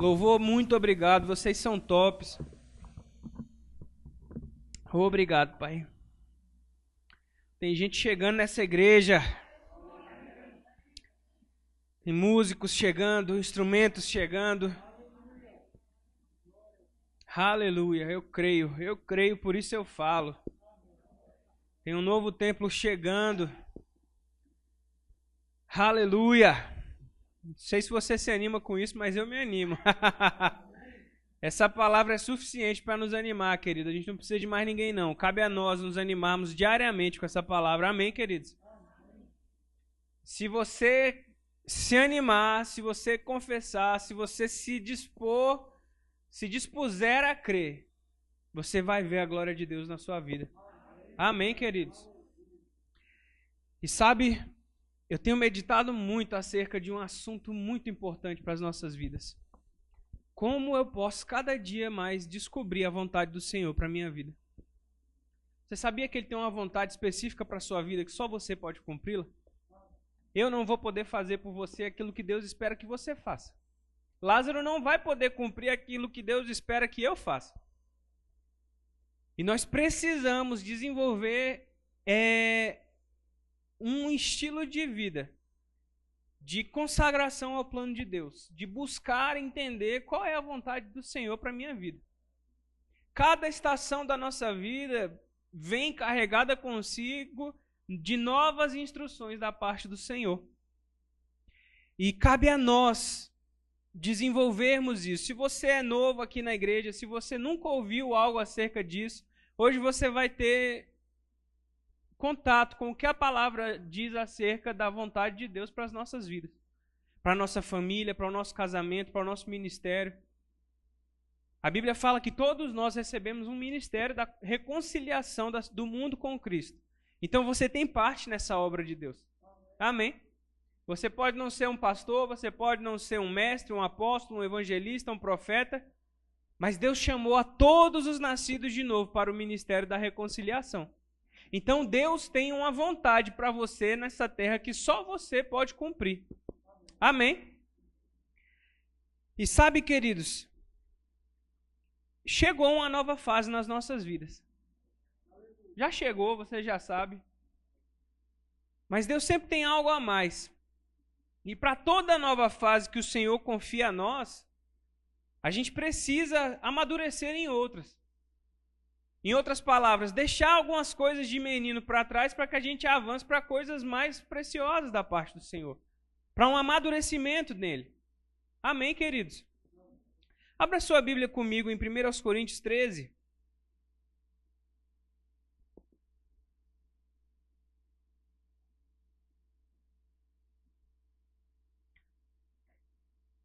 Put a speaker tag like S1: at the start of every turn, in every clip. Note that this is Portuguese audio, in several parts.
S1: Louvor, muito obrigado. Vocês são tops. Obrigado, Pai. Tem gente chegando nessa igreja. Tem músicos chegando, instrumentos chegando. Aleluia, eu creio, eu creio, por isso eu falo. Tem um novo templo chegando. Aleluia. Não sei se você se anima com isso, mas eu me animo. Essa palavra é suficiente para nos animar, querido. A gente não precisa de mais ninguém, não. Cabe a nós nos animarmos diariamente com essa palavra. Amém, queridos? Se você se animar, se você confessar, se você se dispor, se dispuser a crer, você vai ver a glória de Deus na sua vida. Amém, queridos? E sabe, eu tenho meditado muito acerca de um assunto muito importante para as nossas vidas como eu posso cada dia mais descobrir a vontade do Senhor para minha vida? Você sabia que ele tem uma vontade específica para a sua vida que só você pode cumpri-la? Eu não vou poder fazer por você aquilo que Deus espera que você faça. Lázaro não vai poder cumprir aquilo que Deus espera que eu faça. E nós precisamos desenvolver é, um estilo de vida de consagração ao plano de Deus, de buscar entender qual é a vontade do Senhor para minha vida. Cada estação da nossa vida vem carregada consigo de novas instruções da parte do Senhor. E cabe a nós desenvolvermos isso. Se você é novo aqui na igreja, se você nunca ouviu algo acerca disso, hoje você vai ter contato com o que a palavra diz acerca da vontade de Deus para as nossas vidas, para a nossa família, para o nosso casamento, para o nosso ministério. A Bíblia fala que todos nós recebemos um ministério da reconciliação do mundo com Cristo. Então você tem parte nessa obra de Deus. Amém? Você pode não ser um pastor, você pode não ser um mestre, um apóstolo, um evangelista, um profeta, mas Deus chamou a todos os nascidos de novo para o ministério da reconciliação. Então Deus tem uma vontade para você nessa terra que só você pode cumprir. Amém? E sabe, queridos, chegou uma nova fase nas nossas vidas. Já chegou, você já sabe. Mas Deus sempre tem algo a mais. E para toda nova fase que o Senhor confia a nós, a gente precisa amadurecer em outras. Em outras palavras, deixar algumas coisas de menino para trás para que a gente avance para coisas mais preciosas da parte do Senhor. Para um amadurecimento nele. Amém, queridos? Abra sua Bíblia comigo em 1 Coríntios 13.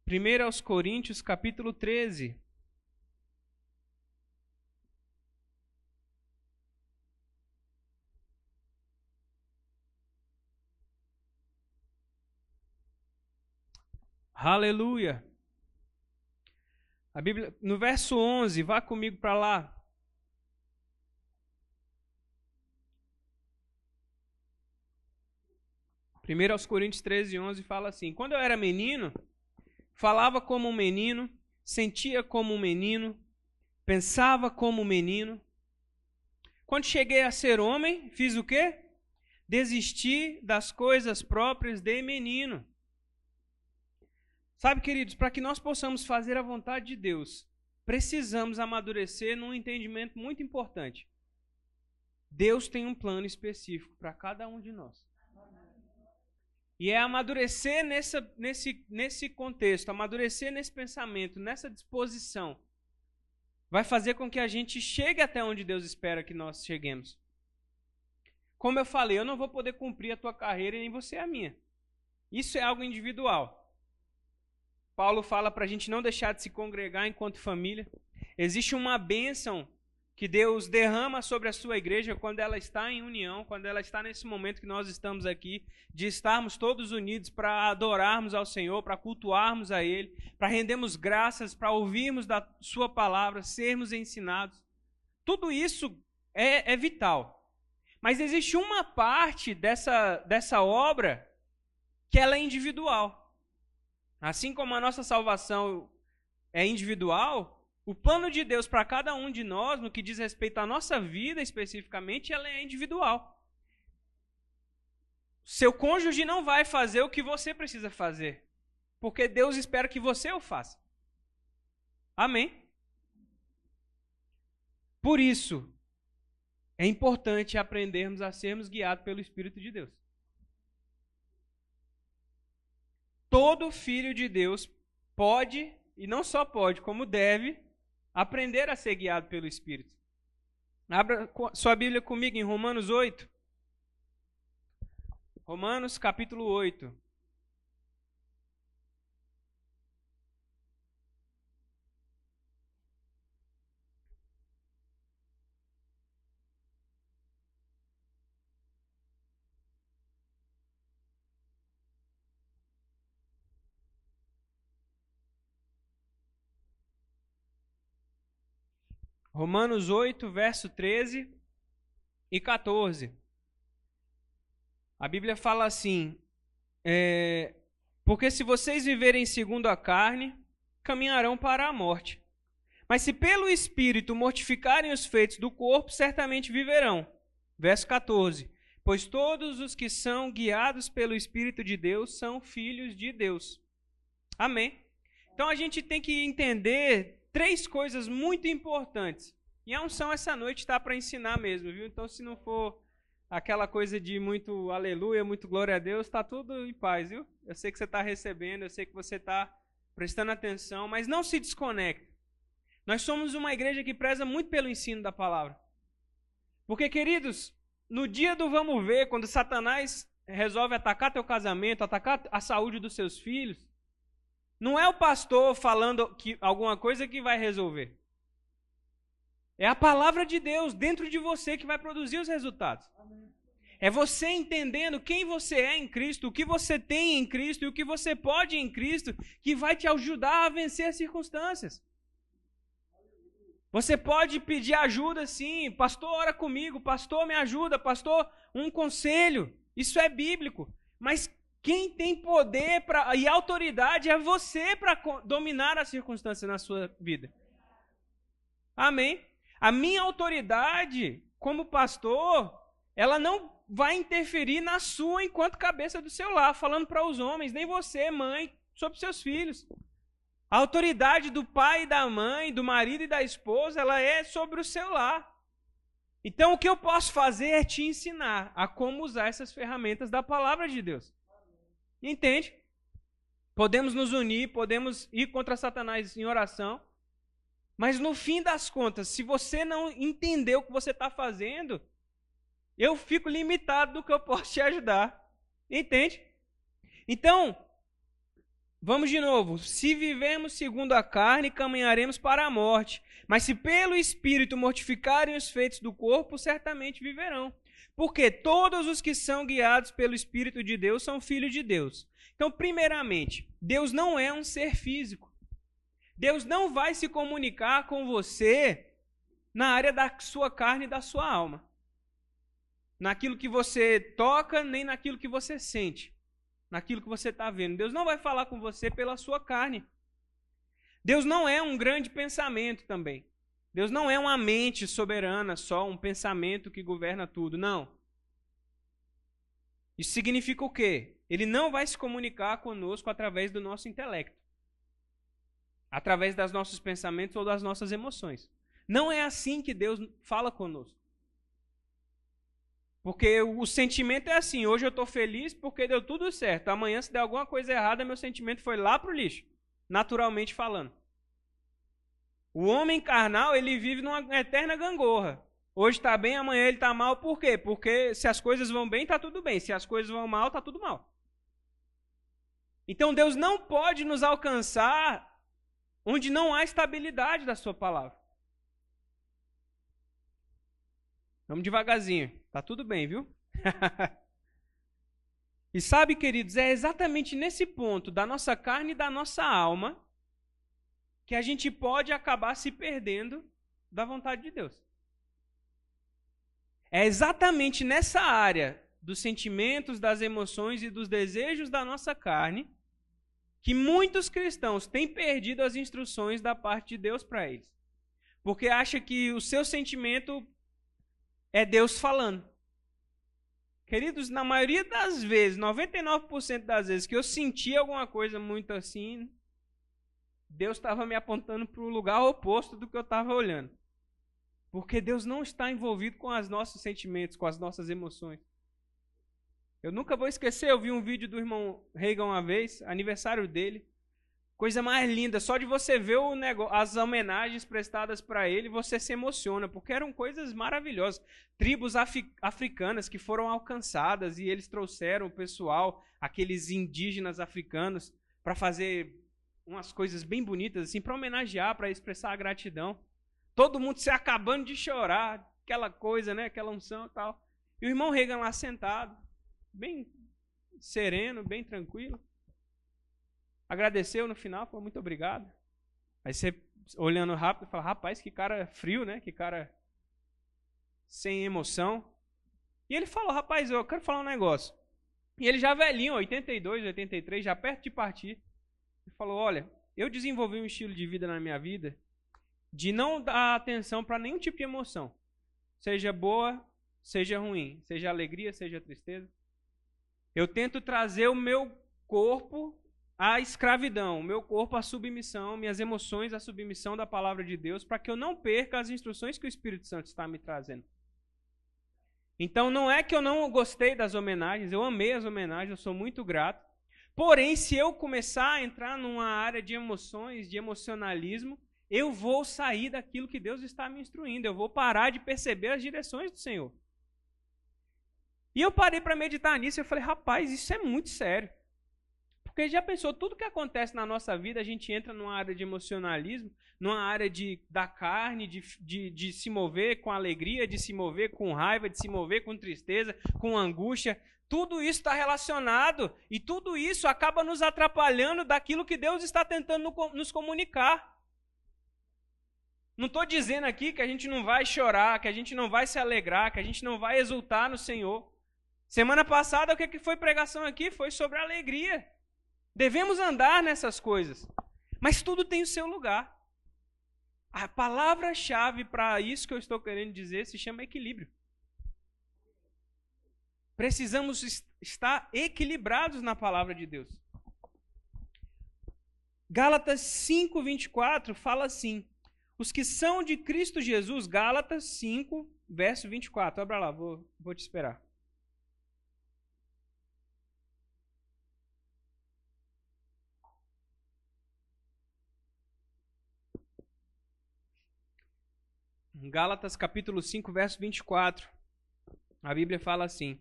S1: Primeiro aos Coríntios, capítulo 13. Aleluia. A Bíblia, no verso 11, vá comigo para lá. Primeiro aos Coríntios 13, 11 fala assim: Quando eu era menino, falava como um menino, sentia como um menino, pensava como um menino. Quando cheguei a ser homem, fiz o quê? Desisti das coisas próprias de menino. Sabe, queridos, para que nós possamos fazer a vontade de Deus, precisamos amadurecer num entendimento muito importante. Deus tem um plano específico para cada um de nós. E é amadurecer nessa, nesse, nesse contexto, amadurecer nesse pensamento, nessa disposição, vai fazer com que a gente chegue até onde Deus espera que nós cheguemos. Como eu falei, eu não vou poder cumprir a tua carreira e nem você a minha. Isso é algo individual. Paulo fala para a gente não deixar de se congregar enquanto família. Existe uma bênção que Deus derrama sobre a sua igreja quando ela está em união, quando ela está nesse momento que nós estamos aqui, de estarmos todos unidos para adorarmos ao Senhor, para cultuarmos a Ele, para rendermos graças, para ouvirmos da Sua palavra, sermos ensinados. Tudo isso é, é vital. Mas existe uma parte dessa, dessa obra que ela é individual. Assim como a nossa salvação é individual, o plano de Deus para cada um de nós, no que diz respeito à nossa vida especificamente, ela é individual. Seu cônjuge não vai fazer o que você precisa fazer, porque Deus espera que você o faça. Amém? Por isso, é importante aprendermos a sermos guiados pelo Espírito de Deus. Todo filho de Deus pode, e não só pode, como deve, aprender a ser guiado pelo Espírito. Abra sua Bíblia comigo em Romanos 8. Romanos capítulo 8. Romanos 8, verso 13 e 14. A Bíblia fala assim: é, Porque se vocês viverem segundo a carne, caminharão para a morte. Mas se pelo Espírito mortificarem os feitos do corpo, certamente viverão. Verso 14: Pois todos os que são guiados pelo Espírito de Deus são filhos de Deus. Amém. Então a gente tem que entender três coisas muito importantes. E a unção essa noite está para ensinar mesmo, viu? Então, se não for aquela coisa de muito aleluia, muito glória a Deus, está tudo em paz, viu? Eu sei que você está recebendo, eu sei que você está prestando atenção, mas não se desconecte. Nós somos uma igreja que preza muito pelo ensino da palavra. Porque, queridos, no dia do vamos ver, quando Satanás resolve atacar teu casamento, atacar a saúde dos seus filhos, não é o pastor falando que, alguma coisa que vai resolver. É a palavra de Deus dentro de você que vai produzir os resultados. É você entendendo quem você é em Cristo, o que você tem em Cristo e o que você pode em Cristo, que vai te ajudar a vencer as circunstâncias. Você pode pedir ajuda, sim. Pastor, ora comigo. Pastor, me ajuda. Pastor, um conselho. Isso é bíblico. Mas quem tem poder pra, e autoridade é você para dominar as circunstâncias na sua vida. Amém? A minha autoridade como pastor, ela não vai interferir na sua enquanto cabeça do seu lar, falando para os homens, nem você, mãe, sobre seus filhos. A autoridade do pai e da mãe, do marido e da esposa, ela é sobre o seu lar. Então, o que eu posso fazer é te ensinar a como usar essas ferramentas da palavra de Deus. Entende? Podemos nos unir, podemos ir contra Satanás em oração, mas no fim das contas, se você não entender o que você está fazendo, eu fico limitado do que eu posso te ajudar. Entende? Então, vamos de novo. Se vivemos segundo a carne, caminharemos para a morte. Mas se pelo Espírito mortificarem os feitos do corpo, certamente viverão. Porque todos os que são guiados pelo Espírito de Deus são filhos de Deus. Então, primeiramente, Deus não é um ser físico. Deus não vai se comunicar com você na área da sua carne e da sua alma. Naquilo que você toca, nem naquilo que você sente. Naquilo que você está vendo. Deus não vai falar com você pela sua carne. Deus não é um grande pensamento também. Deus não é uma mente soberana, só um pensamento que governa tudo. Não. Isso significa o quê? Ele não vai se comunicar conosco através do nosso intelecto, através dos nossos pensamentos ou das nossas emoções. Não é assim que Deus fala conosco. Porque o sentimento é assim: hoje eu estou feliz porque deu tudo certo. Amanhã, se der alguma coisa errada, meu sentimento foi lá para o lixo, naturalmente falando. O homem carnal, ele vive numa eterna gangorra. Hoje está bem, amanhã ele está mal. Por quê? Porque se as coisas vão bem, está tudo bem. Se as coisas vão mal, está tudo mal. Então Deus não pode nos alcançar onde não há estabilidade da sua palavra. Vamos devagarzinho. Tá tudo bem, viu? e sabe, queridos, é exatamente nesse ponto da nossa carne e da nossa alma que a gente pode acabar se perdendo da vontade de Deus. É exatamente nessa área dos sentimentos, das emoções e dos desejos da nossa carne que muitos cristãos têm perdido as instruções da parte de Deus para eles. Porque acha que o seu sentimento é Deus falando. Queridos, na maioria das vezes, 99% das vezes que eu senti alguma coisa muito assim, Deus estava me apontando para o lugar oposto do que eu estava olhando. Porque Deus não está envolvido com os nossos sentimentos, com as nossas emoções. Eu nunca vou esquecer, eu vi um vídeo do irmão Reagan uma vez, aniversário dele. Coisa mais linda, só de você ver negócio, as homenagens prestadas para ele, você se emociona, porque eram coisas maravilhosas. Tribos africanas que foram alcançadas e eles trouxeram o pessoal, aqueles indígenas africanos, para fazer umas coisas bem bonitas, assim, para homenagear, para expressar a gratidão. Todo mundo se acabando de chorar, aquela coisa, né? Aquela unção e tal. E o irmão Reagan lá sentado, bem sereno, bem tranquilo. Agradeceu no final, falou muito obrigado. Aí você, olhando rápido, fala: rapaz, que cara frio, né? Que cara sem emoção. E ele falou: rapaz, eu quero falar um negócio. E ele já velhinho, 82, 83, já perto de partir. Ele falou: olha, eu desenvolvi um estilo de vida na minha vida de não dar atenção para nenhum tipo de emoção, seja boa, seja ruim, seja alegria, seja tristeza. Eu tento trazer o meu corpo à escravidão, o meu corpo à submissão, minhas emoções à submissão da palavra de Deus, para que eu não perca as instruções que o Espírito Santo está me trazendo. Então não é que eu não gostei das homenagens, eu amei as homenagens, eu sou muito grato. Porém, se eu começar a entrar numa área de emoções, de emocionalismo, eu vou sair daquilo que Deus está me instruindo, eu vou parar de perceber as direções do Senhor. E eu parei para meditar nisso e falei, rapaz, isso é muito sério. Porque já pensou, tudo que acontece na nossa vida, a gente entra numa área de emocionalismo, numa área de, da carne, de, de, de se mover com alegria, de se mover com raiva, de se mover com tristeza, com angústia. Tudo isso está relacionado e tudo isso acaba nos atrapalhando daquilo que Deus está tentando nos comunicar. Não estou dizendo aqui que a gente não vai chorar, que a gente não vai se alegrar, que a gente não vai exultar no Senhor. Semana passada, o que foi pregação aqui? Foi sobre alegria. Devemos andar nessas coisas. Mas tudo tem o seu lugar. A palavra-chave para isso que eu estou querendo dizer se chama equilíbrio. Precisamos estar equilibrados na palavra de Deus. Gálatas 5:24 fala assim: Os que são de Cristo Jesus, Gálatas 5, verso 24. Abra lá, vou, vou te esperar. Gálatas capítulo 5, verso 24. A Bíblia fala assim: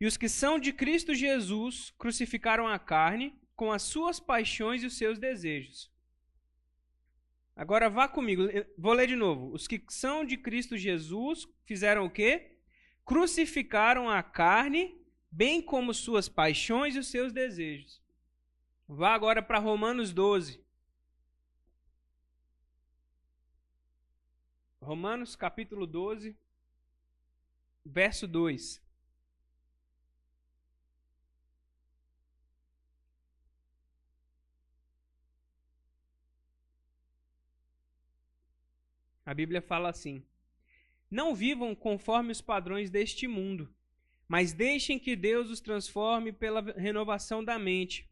S1: E os que são de Cristo Jesus crucificaram a carne com as suas paixões e os seus desejos. Agora vá comigo, vou ler de novo. Os que são de Cristo Jesus fizeram o quê? Crucificaram a carne, bem como suas paixões e os seus desejos. Vá agora para Romanos 12. Romanos capítulo 12, verso 2. A Bíblia fala assim: Não vivam conforme os padrões deste mundo, mas deixem que Deus os transforme pela renovação da mente,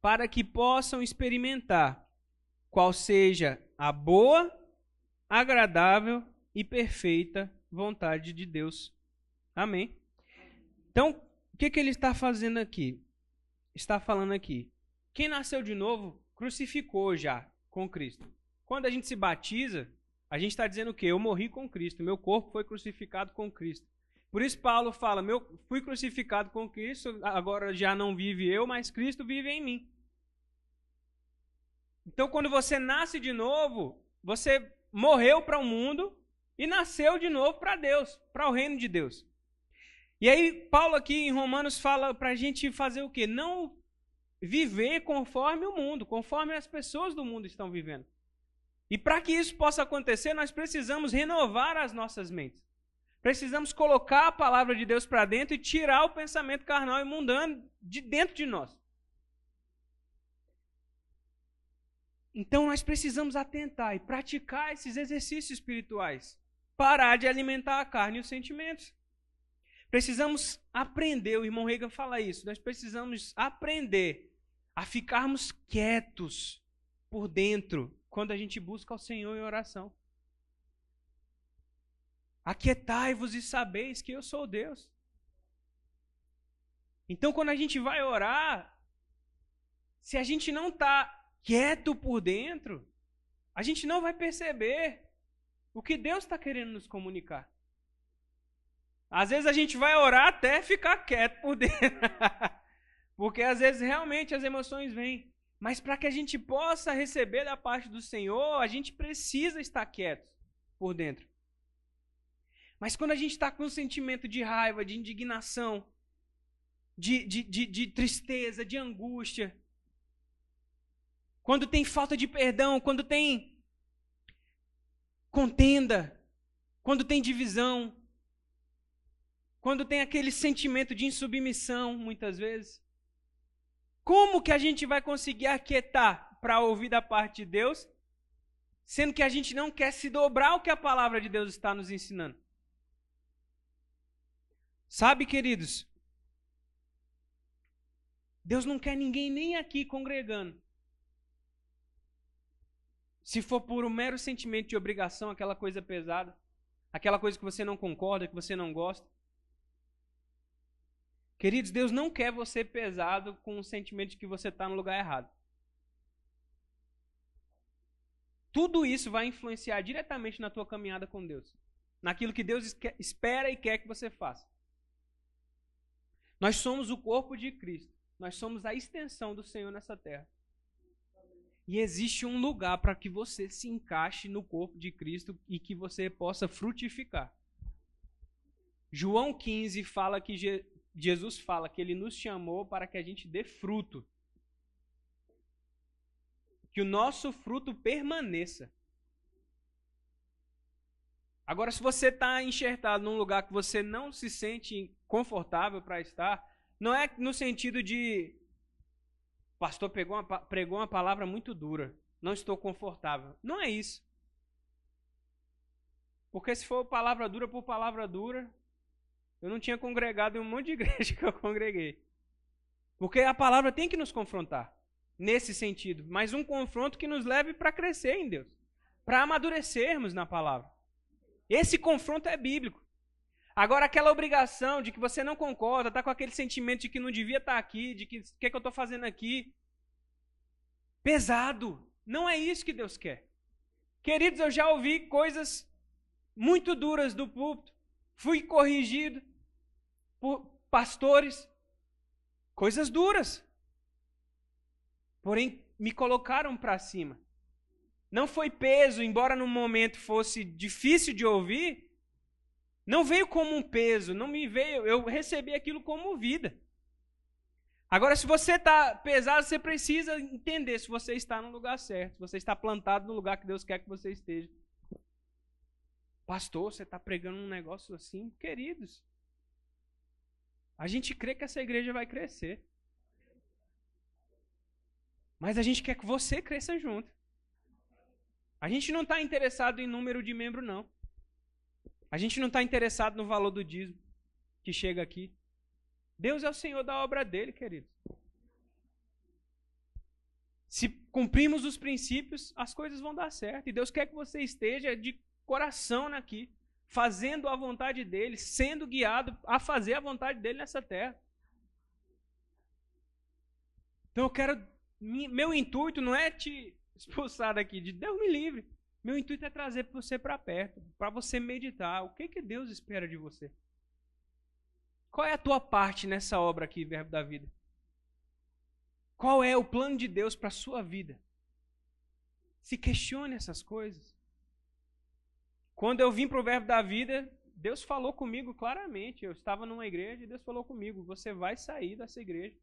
S1: para que possam experimentar qual seja a boa, agradável e perfeita vontade de Deus. Amém. Então, o que, que ele está fazendo aqui? Está falando aqui. Quem nasceu de novo crucificou já com Cristo. Quando a gente se batiza, a gente está dizendo o quê? Eu morri com Cristo, meu corpo foi crucificado com Cristo. Por isso Paulo fala: meu, fui crucificado com Cristo, agora já não vive eu, mas Cristo vive em mim. Então, quando você nasce de novo, você morreu para o mundo e nasceu de novo para Deus, para o reino de Deus. E aí, Paulo aqui em Romanos fala para a gente fazer o quê? Não viver conforme o mundo, conforme as pessoas do mundo estão vivendo. E para que isso possa acontecer, nós precisamos renovar as nossas mentes. Precisamos colocar a palavra de Deus para dentro e tirar o pensamento carnal e mundano de dentro de nós. Então nós precisamos atentar e praticar esses exercícios espirituais. Parar de alimentar a carne e os sentimentos. Precisamos aprender, o irmão Reagan fala isso, nós precisamos aprender a ficarmos quietos por dentro quando a gente busca o Senhor em oração. Aquietai-vos e sabeis que eu sou Deus. Então, quando a gente vai orar, se a gente não está quieto por dentro, a gente não vai perceber o que Deus está querendo nos comunicar. Às vezes a gente vai orar até ficar quieto por dentro. Porque às vezes realmente as emoções vêm. Mas para que a gente possa receber da parte do Senhor, a gente precisa estar quieto por dentro. Mas quando a gente está com um sentimento de raiva, de indignação, de, de, de, de tristeza, de angústia, quando tem falta de perdão, quando tem contenda, quando tem divisão, quando tem aquele sentimento de insubmissão, muitas vezes. Como que a gente vai conseguir aquietar para ouvir da parte de Deus, sendo que a gente não quer se dobrar ao que a palavra de Deus está nos ensinando? Sabe, queridos, Deus não quer ninguém nem aqui congregando. Se for por um mero sentimento de obrigação, aquela coisa pesada, aquela coisa que você não concorda, que você não gosta. Queridos, Deus não quer você pesado com o sentimento de que você está no lugar errado. Tudo isso vai influenciar diretamente na tua caminhada com Deus. Naquilo que Deus espera e quer que você faça. Nós somos o corpo de Cristo. Nós somos a extensão do Senhor nessa terra. E existe um lugar para que você se encaixe no corpo de Cristo e que você possa frutificar. João 15 fala que Jesus fala que ele nos chamou para que a gente dê fruto. Que o nosso fruto permaneça. Agora, se você está enxertado num lugar que você não se sente confortável para estar, não é no sentido de. O pastor pegou uma, pregou uma palavra muito dura. Não estou confortável. Não é isso. Porque se for palavra dura por palavra dura, eu não tinha congregado em um monte de igreja que eu congreguei. Porque a palavra tem que nos confrontar. Nesse sentido. Mas um confronto que nos leve para crescer em Deus. Para amadurecermos na palavra. Esse confronto é bíblico. Agora, aquela obrigação de que você não concorda, está com aquele sentimento de que não devia estar tá aqui, de que o que, é que eu estou fazendo aqui. Pesado. Não é isso que Deus quer. Queridos, eu já ouvi coisas muito duras do púlpito. Fui corrigido pastores. Coisas duras. Porém, me colocaram para cima. Não foi peso, embora no momento fosse difícil de ouvir, não veio como um peso, não me veio, eu recebi aquilo como vida. Agora, se você está pesado, você precisa entender se você está no lugar certo, se você está plantado no lugar que Deus quer que você esteja. Pastor, você está pregando um negócio assim? Queridos, a gente crê que essa igreja vai crescer. Mas a gente quer que você cresça junto. A gente não está interessado em número de membro, não. A gente não está interessado no valor do dízimo que chega aqui. Deus é o Senhor da obra dele, querido. Se cumprimos os princípios, as coisas vão dar certo. E Deus quer que você esteja de coração aqui, fazendo a vontade dele, sendo guiado a fazer a vontade dele nessa terra. Então eu quero. Meu intuito não é te expulsar daqui, de Deus me livre. Meu intuito é trazer você para perto, para você meditar. O que, que Deus espera de você? Qual é a tua parte nessa obra aqui, Verbo da Vida? Qual é o plano de Deus para a sua vida? Se questione essas coisas. Quando eu vim para o Verbo da Vida, Deus falou comigo claramente. Eu estava numa igreja e Deus falou comigo: você vai sair dessa igreja.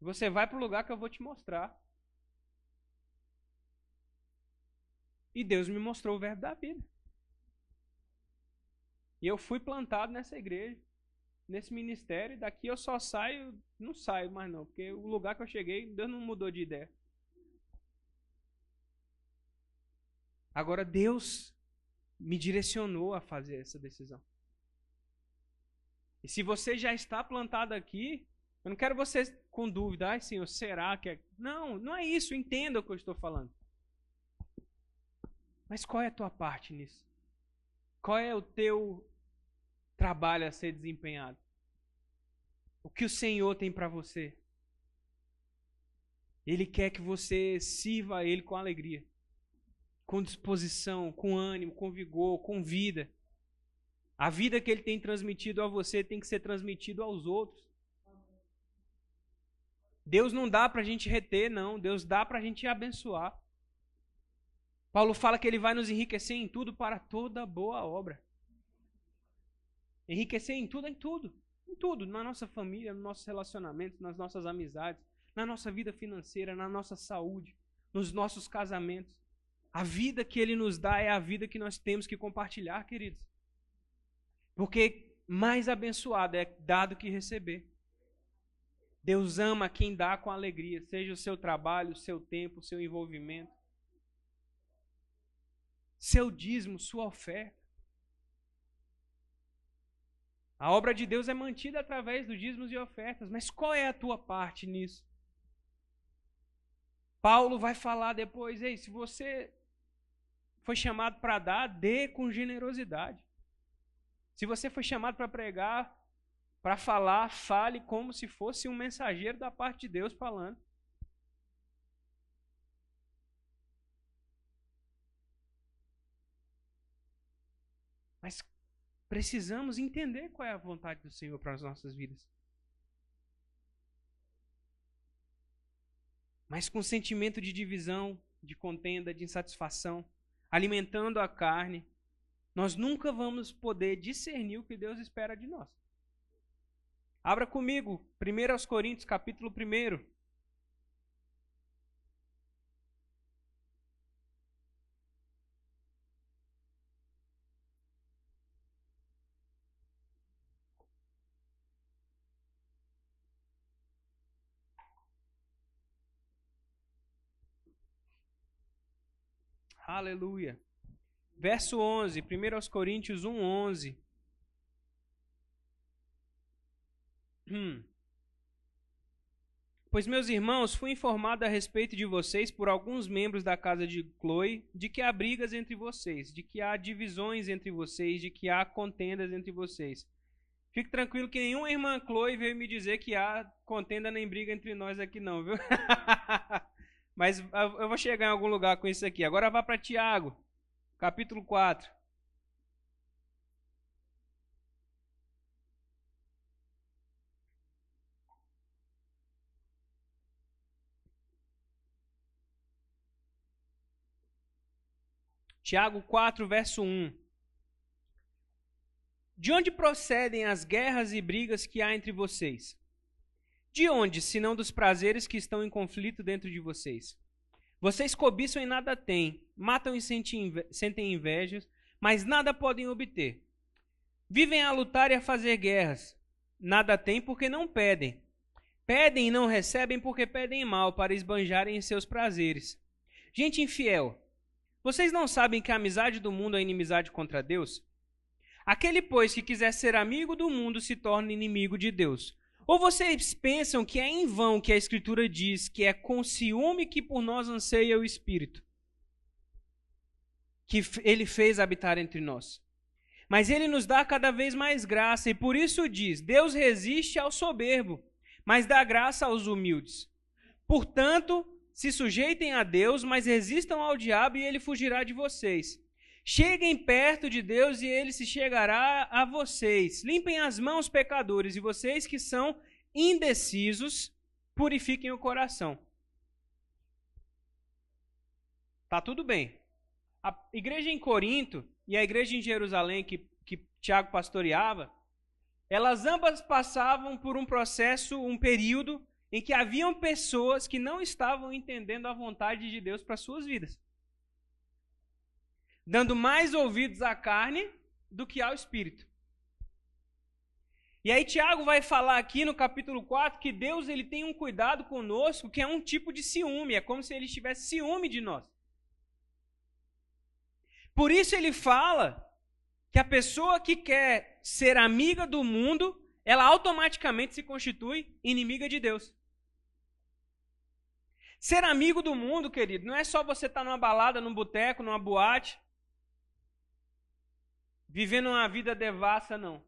S1: Você vai para o lugar que eu vou te mostrar. E Deus me mostrou o verbo da vida. E eu fui plantado nessa igreja, nesse ministério, daqui eu só saio, não saio mais não, porque o lugar que eu cheguei, Deus não mudou de ideia. Agora Deus me direcionou a fazer essa decisão. E se você já está plantado aqui, eu não quero você com dúvida, ai Senhor, será que é. Não, não é isso, entenda o que eu estou falando. Mas qual é a tua parte nisso? Qual é o teu trabalho a ser desempenhado? O que o Senhor tem para você? Ele quer que você sirva a Ele com alegria, com disposição, com ânimo, com vigor, com vida. A vida que Ele tem transmitido a você tem que ser transmitido aos outros. Deus não dá para a gente reter, não. Deus dá para a gente abençoar. Paulo fala que ele vai nos enriquecer em tudo para toda boa obra. Enriquecer em tudo, em tudo. Em tudo. Na nossa família, nos nossos relacionamentos, nas nossas amizades, na nossa vida financeira, na nossa saúde, nos nossos casamentos. A vida que ele nos dá é a vida que nós temos que compartilhar, queridos. Porque mais abençoado é dado que receber. Deus ama quem dá com alegria, seja o seu trabalho, o seu tempo, o seu envolvimento, seu dízimo, sua oferta. A obra de Deus é mantida através dos dízimos e ofertas, mas qual é a tua parte nisso? Paulo vai falar depois, ei, se você foi chamado para dar, dê com generosidade. Se você foi chamado para pregar, para falar, fale como se fosse um mensageiro da parte de Deus falando. Mas precisamos entender qual é a vontade do Senhor para as nossas vidas. Mas com sentimento de divisão, de contenda, de insatisfação, alimentando a carne, nós nunca vamos poder discernir o que Deus espera de nós. Abra comigo, 1 Coríntios, capítulo 1. Aleluia. Verso 11, 1 Coríntios 1, 11. Hum. Pois, meus irmãos, fui informado a respeito de vocês por alguns membros da casa de Chloe de que há brigas entre vocês, de que há divisões entre vocês, de que há contendas entre vocês. Fique tranquilo que nenhuma irmã Chloe veio me dizer que há contenda nem briga entre nós aqui não, viu? Mas eu vou chegar em algum lugar com isso aqui. Agora vá para Tiago, capítulo 4. Tiago 4, verso 1. De onde procedem as guerras e brigas que há entre vocês? De onde, senão dos prazeres que estão em conflito dentro de vocês? Vocês cobiçam e nada têm, matam e sentem invejas, mas nada podem obter. Vivem a lutar e a fazer guerras. Nada têm porque não pedem. Pedem e não recebem porque pedem mal para esbanjarem em seus prazeres. Gente infiel, vocês não sabem que a amizade do mundo é inimizade contra Deus? Aquele, pois, que quiser ser amigo do mundo se torna inimigo de Deus. Ou vocês pensam que é em vão que a Escritura diz que é com ciúme que por nós anseia o Espírito, que ele fez habitar entre nós? Mas ele nos dá cada vez mais graça, e por isso diz: Deus resiste ao soberbo, mas dá graça aos humildes. Portanto, se sujeitem a Deus, mas resistam ao diabo e ele fugirá de vocês. Cheguem perto de Deus e ele se chegará a vocês. Limpem as mãos, pecadores, e vocês que são indecisos, purifiquem o coração. Tá tudo bem. A igreja em Corinto e a igreja em Jerusalém que, que Tiago pastoreava, elas ambas passavam por um processo, um período em que haviam pessoas que não estavam entendendo a vontade de Deus para suas vidas. Dando mais ouvidos à carne do que ao espírito. E aí Tiago vai falar aqui no capítulo 4 que Deus ele tem um cuidado conosco que é um tipo de ciúme, é como se ele tivesse ciúme de nós. Por isso ele fala que a pessoa que quer ser amiga do mundo, ela automaticamente se constitui inimiga de Deus. Ser amigo do mundo, querido, não é só você estar numa balada, num boteco, numa boate, vivendo uma vida devassa, não.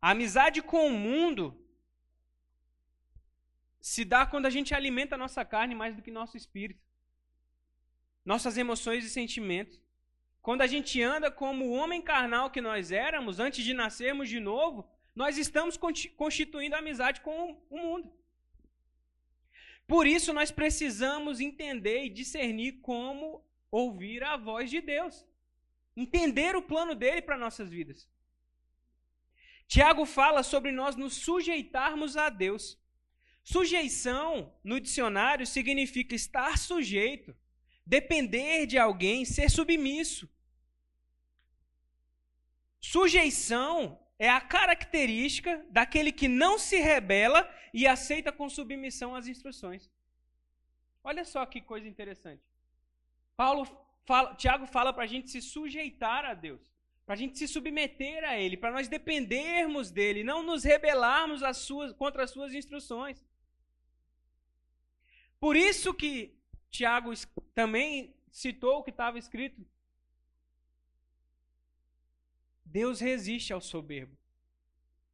S1: A amizade com o mundo se dá quando a gente alimenta a nossa carne mais do que nosso espírito, nossas emoções e sentimentos. Quando a gente anda como o homem carnal que nós éramos antes de nascermos de novo, nós estamos constituindo amizade com o mundo. Por isso nós precisamos entender e discernir como ouvir a voz de Deus. Entender o plano dele para nossas vidas. Tiago fala sobre nós nos sujeitarmos a Deus. Sujeição, no dicionário, significa estar sujeito, depender de alguém, ser submisso. Sujeição é a característica daquele que não se rebela e aceita com submissão as instruções. Olha só que coisa interessante. Paulo fala, Tiago fala para a gente se sujeitar a Deus, para a gente se submeter a Ele, para nós dependermos dele, não nos rebelarmos as suas, contra as suas instruções. Por isso que Tiago também citou o que estava escrito. Deus resiste ao soberbo,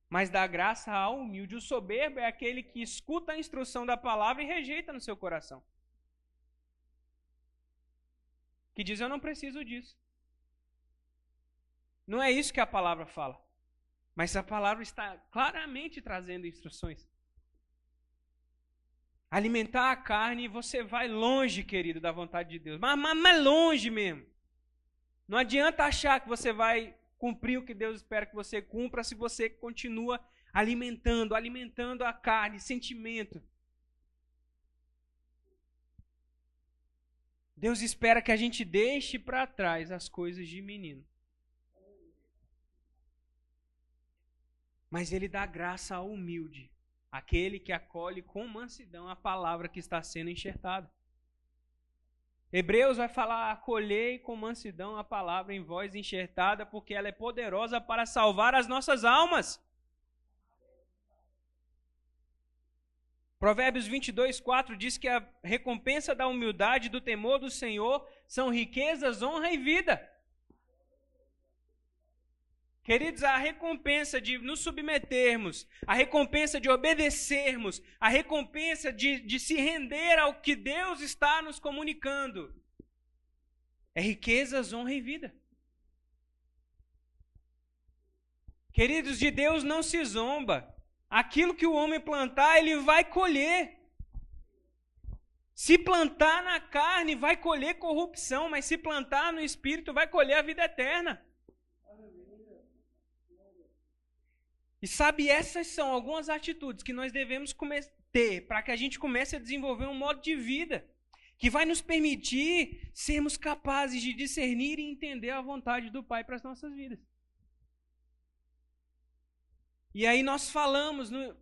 S1: mas dá graça ao humilde. O soberbo é aquele que escuta a instrução da palavra e rejeita no seu coração. Que diz: Eu não preciso disso. Não é isso que a palavra fala. Mas a palavra está claramente trazendo instruções. Alimentar a carne, você vai longe, querido, da vontade de Deus. Mas, mas, mas longe mesmo. Não adianta achar que você vai cumprir o que Deus espera que você cumpra se você continua alimentando, alimentando a carne, sentimento. Deus espera que a gente deixe para trás as coisas de menino. Mas Ele dá graça ao humilde aquele que acolhe com mansidão a palavra que está sendo enxertada. Hebreus vai falar: acolhei com mansidão a palavra em voz enxertada, porque ela é poderosa para salvar as nossas almas. Provérbios 22, 4 diz que a recompensa da humildade e do temor do Senhor são riquezas, honra e vida. Queridos, a recompensa de nos submetermos, a recompensa de obedecermos, a recompensa de, de se render ao que Deus está nos comunicando, é riquezas, honra e vida. Queridos, de Deus não se zomba. Aquilo que o homem plantar, ele vai colher. Se plantar na carne, vai colher corrupção, mas se plantar no espírito, vai colher a vida eterna. E sabe, essas são algumas atitudes que nós devemos ter para que a gente comece a desenvolver um modo de vida que vai nos permitir sermos capazes de discernir e entender a vontade do Pai para as nossas vidas. E aí nós falamos no,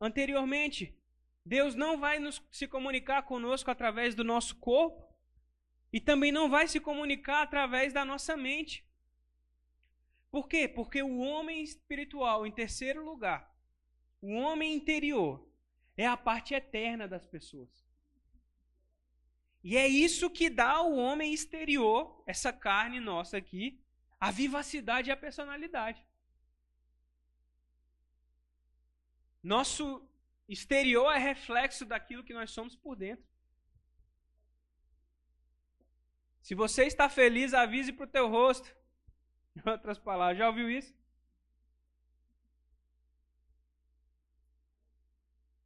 S1: anteriormente, Deus não vai nos, se comunicar conosco através do nosso corpo e também não vai se comunicar através da nossa mente. Por quê? Porque o homem espiritual, em terceiro lugar, o homem interior, é a parte eterna das pessoas. E é isso que dá ao homem exterior, essa carne nossa aqui, a vivacidade e a personalidade. Nosso exterior é reflexo daquilo que nós somos por dentro. Se você está feliz, avise para o teu rosto. Em outras palavras, já ouviu isso?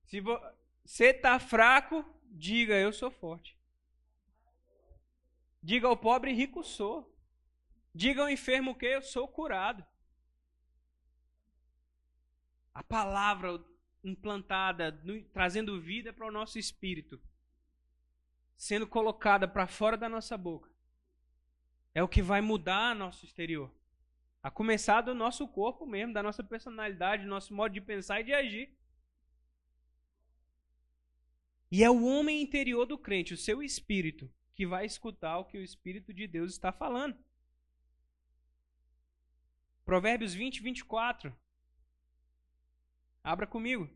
S1: Se você está fraco, diga eu sou forte. Diga ao pobre rico sou. Diga ao enfermo que eu sou curado. A palavra implantada, no, trazendo vida para o nosso espírito, sendo colocada para fora da nossa boca, é o que vai mudar nosso exterior. A começar do nosso corpo mesmo, da nossa personalidade, do nosso modo de pensar e de agir. E é o homem interior do crente, o seu espírito, que vai escutar o que o Espírito de Deus está falando. Provérbios 20, 24. Abra comigo.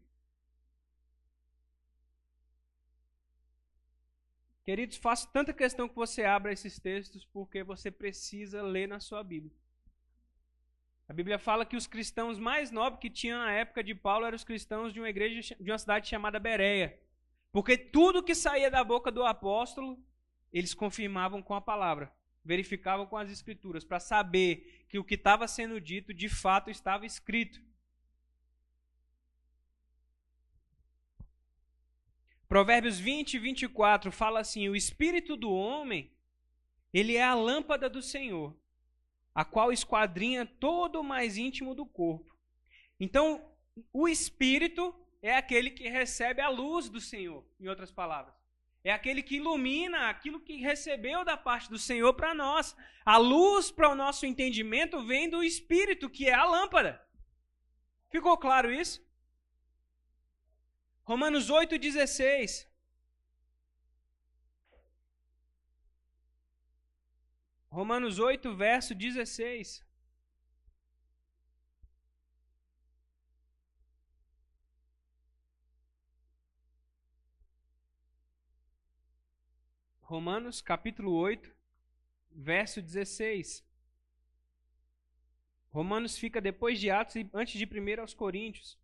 S1: Queridos, faço tanta questão que você abra esses textos porque você precisa ler na sua Bíblia. A Bíblia fala que os cristãos mais nobres que tinham na época de Paulo eram os cristãos de uma igreja de uma cidade chamada Bereia. Porque tudo que saía da boca do apóstolo, eles confirmavam com a palavra, verificavam com as escrituras, para saber que o que estava sendo dito de fato estava escrito. Provérbios 20 e 24 fala assim: O espírito do homem, ele é a lâmpada do Senhor, a qual esquadrinha todo o mais íntimo do corpo. Então, o espírito é aquele que recebe a luz do Senhor, em outras palavras. É aquele que ilumina aquilo que recebeu da parte do Senhor para nós. A luz para o nosso entendimento vem do Espírito, que é a lâmpada. Ficou claro isso? Romanos 8,16. Romanos 8, verso 16. Romanos capítulo 8, verso 16. Romanos fica depois de Atos e antes de 1 aos Coríntios.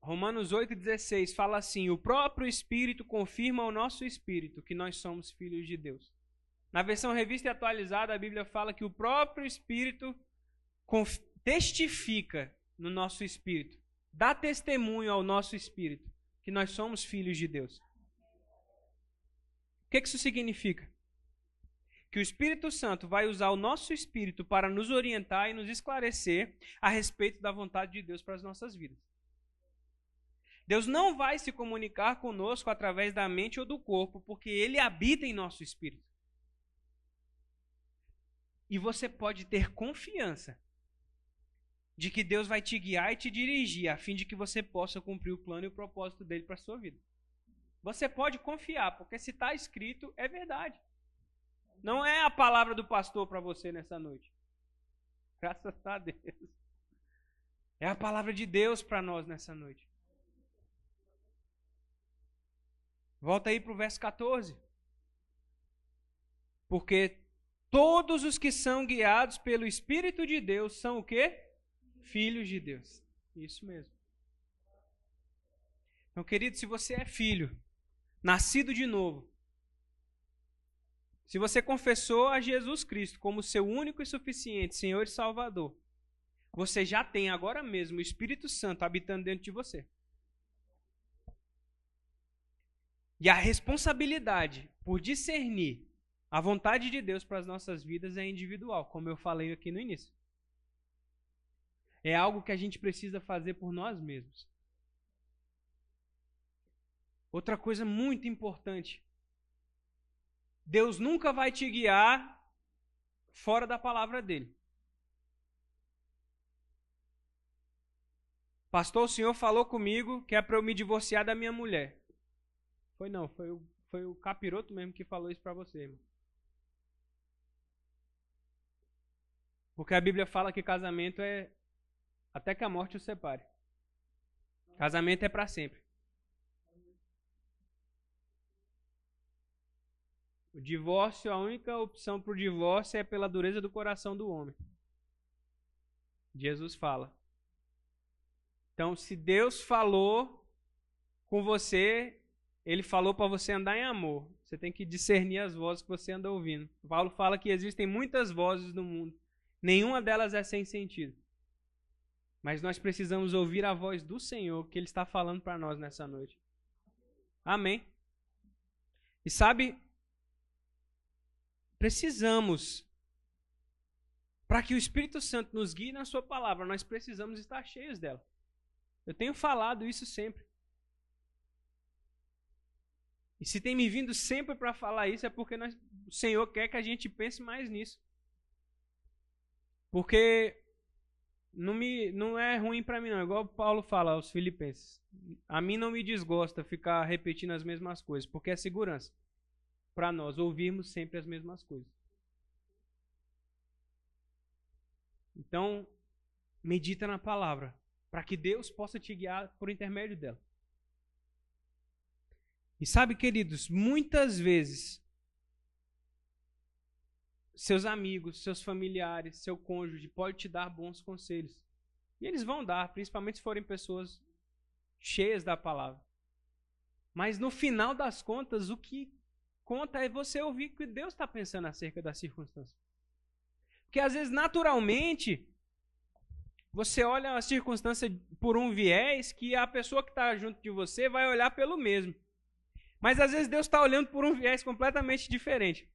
S1: Romanos 8,16 fala assim: O próprio Espírito confirma ao nosso espírito que nós somos filhos de Deus. Na versão revista e atualizada, a Bíblia fala que o próprio Espírito testifica no nosso espírito, dá testemunho ao nosso espírito que nós somos filhos de Deus. O que isso significa? Que o Espírito Santo vai usar o nosso espírito para nos orientar e nos esclarecer a respeito da vontade de Deus para as nossas vidas. Deus não vai se comunicar conosco através da mente ou do corpo, porque Ele habita em nosso espírito. E você pode ter confiança de que Deus vai te guiar e te dirigir, a fim de que você possa cumprir o plano e o propósito dele para a sua vida. Você pode confiar, porque se está escrito, é verdade. Não é a palavra do pastor para você nessa noite. Graças a Deus. É a palavra de Deus para nós nessa noite. Volta aí para o verso 14. Porque todos os que são guiados pelo Espírito de Deus são o quê? Filhos de Deus. Isso mesmo. Então, querido, se você é filho, nascido de novo, se você confessou a Jesus Cristo como seu único e suficiente Senhor e Salvador, você já tem agora mesmo o Espírito Santo habitando dentro de você. E a responsabilidade por discernir a vontade de Deus para as nossas vidas é individual, como eu falei aqui no início. É algo que a gente precisa fazer por nós mesmos. Outra coisa muito importante. Deus nunca vai te guiar fora da palavra dele. Pastor, o senhor falou comigo que é para eu me divorciar da minha mulher. Foi não, foi o, foi o capiroto mesmo que falou isso para você. Irmão. Porque a Bíblia fala que casamento é até que a morte o separe. Casamento é para sempre. O divórcio, a única opção para o divórcio é pela dureza do coração do homem. Jesus fala. Então, se Deus falou com você, ele falou para você andar em amor. Você tem que discernir as vozes que você anda ouvindo. Paulo fala que existem muitas vozes no mundo. Nenhuma delas é sem sentido. Mas nós precisamos ouvir a voz do Senhor que Ele está falando para nós nessa noite. Amém. E sabe, precisamos, para que o Espírito Santo nos guie na Sua palavra, nós precisamos estar cheios dela. Eu tenho falado isso sempre. E se tem me vindo sempre para falar isso, é porque nós, o Senhor quer que a gente pense mais nisso. Porque não, me, não é ruim para mim, não. Igual Paulo fala aos Filipenses. A mim não me desgosta ficar repetindo as mesmas coisas, porque é segurança para nós ouvirmos sempre as mesmas coisas. Então, medita na palavra, para que Deus possa te guiar por intermédio dela. E sabe, queridos, muitas vezes seus amigos, seus familiares, seu cônjuge pode te dar bons conselhos. E eles vão dar, principalmente se forem pessoas cheias da palavra. Mas no final das contas, o que conta é você ouvir o que Deus está pensando acerca da circunstância. Porque às vezes, naturalmente, você olha a circunstância por um viés que a pessoa que está junto de você vai olhar pelo mesmo. Mas às vezes Deus está olhando por um viés completamente diferente.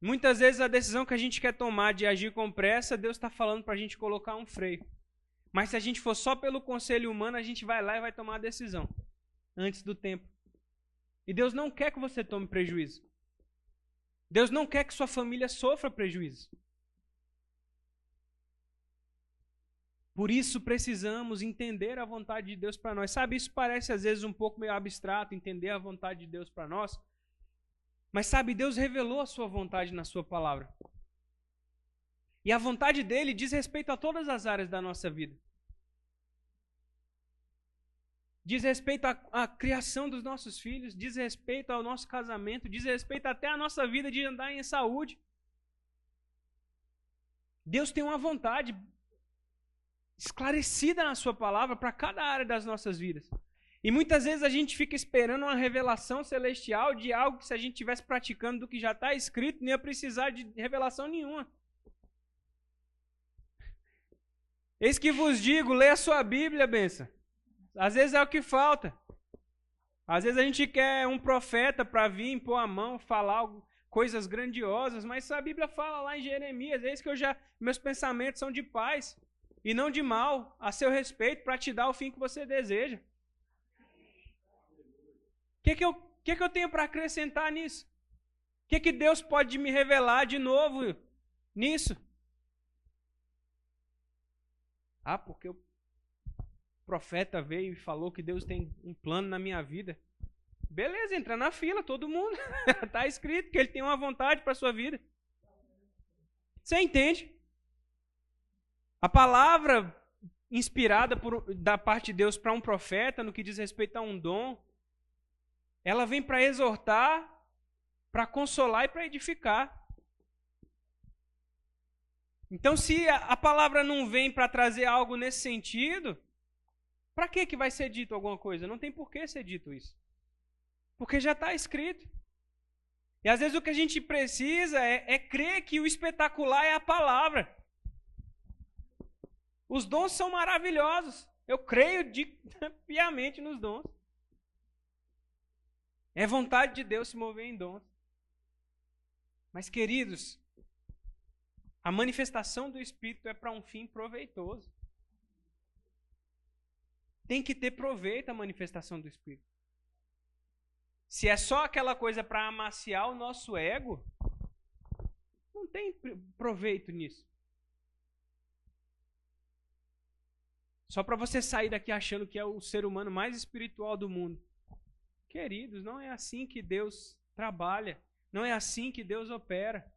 S1: Muitas vezes a decisão que a gente quer tomar de agir com pressa, Deus está falando para a gente colocar um freio. Mas se a gente for só pelo conselho humano, a gente vai lá e vai tomar a decisão antes do tempo. E Deus não quer que você tome prejuízo. Deus não quer que sua família sofra prejuízo. Por isso precisamos entender a vontade de Deus para nós. Sabe, isso parece às vezes um pouco meio abstrato, entender a vontade de Deus para nós. Mas sabe, Deus revelou a sua vontade na sua palavra. E a vontade dele diz respeito a todas as áreas da nossa vida. Diz respeito à, à, criação dos nossos filhos, diz respeito ao nosso casamento, diz respeito até à nossa vida de andar em saúde. Deus tem uma vontade esclarecida na Sua palavra para cada área das nossas vidas. E muitas vezes a gente fica esperando uma revelação celestial de algo que, se a gente estivesse praticando do que já está escrito, não ia precisar de revelação nenhuma. Eis que vos digo, leia a sua Bíblia, benção. Às vezes é o que falta. Às vezes a gente quer um profeta para vir, impor a mão, falar algo, coisas grandiosas, mas a Bíblia fala lá em Jeremias, isso que eu já, meus pensamentos são de paz e não de mal a seu respeito para te dar o fim que você deseja que, que, eu, que, que eu tenho para acrescentar nisso? O que, que Deus pode me revelar de novo nisso? Ah, porque o profeta veio e falou que Deus tem um plano na minha vida. Beleza, entra na fila, todo mundo. Está escrito que ele tem uma vontade para a sua vida. Você entende? A palavra inspirada por, da parte de Deus para um profeta, no que diz respeito a um dom, ela vem para exortar, para consolar e para edificar. Então, se a, palavra não vem para trazer algo nesse sentido, para que, que vai ser dito alguma coisa? Não tem por que ser dito isso. Porque já está escrito. E às vezes o que a gente precisa é, é crer que o espetacular é a palavra. Os dons são maravilhosos. Eu creio de, piamente nos dons. É vontade de Deus se mover em dons. Mas, queridos, a manifestação do Espírito é para um fim proveitoso. Tem que ter proveito a manifestação do Espírito. Se é só aquela coisa para amaciar o nosso ego, não tem proveito nisso. Só para você sair daqui achando que é o ser humano mais espiritual do mundo. Queridos, não é assim que Deus trabalha, não é assim que Deus opera.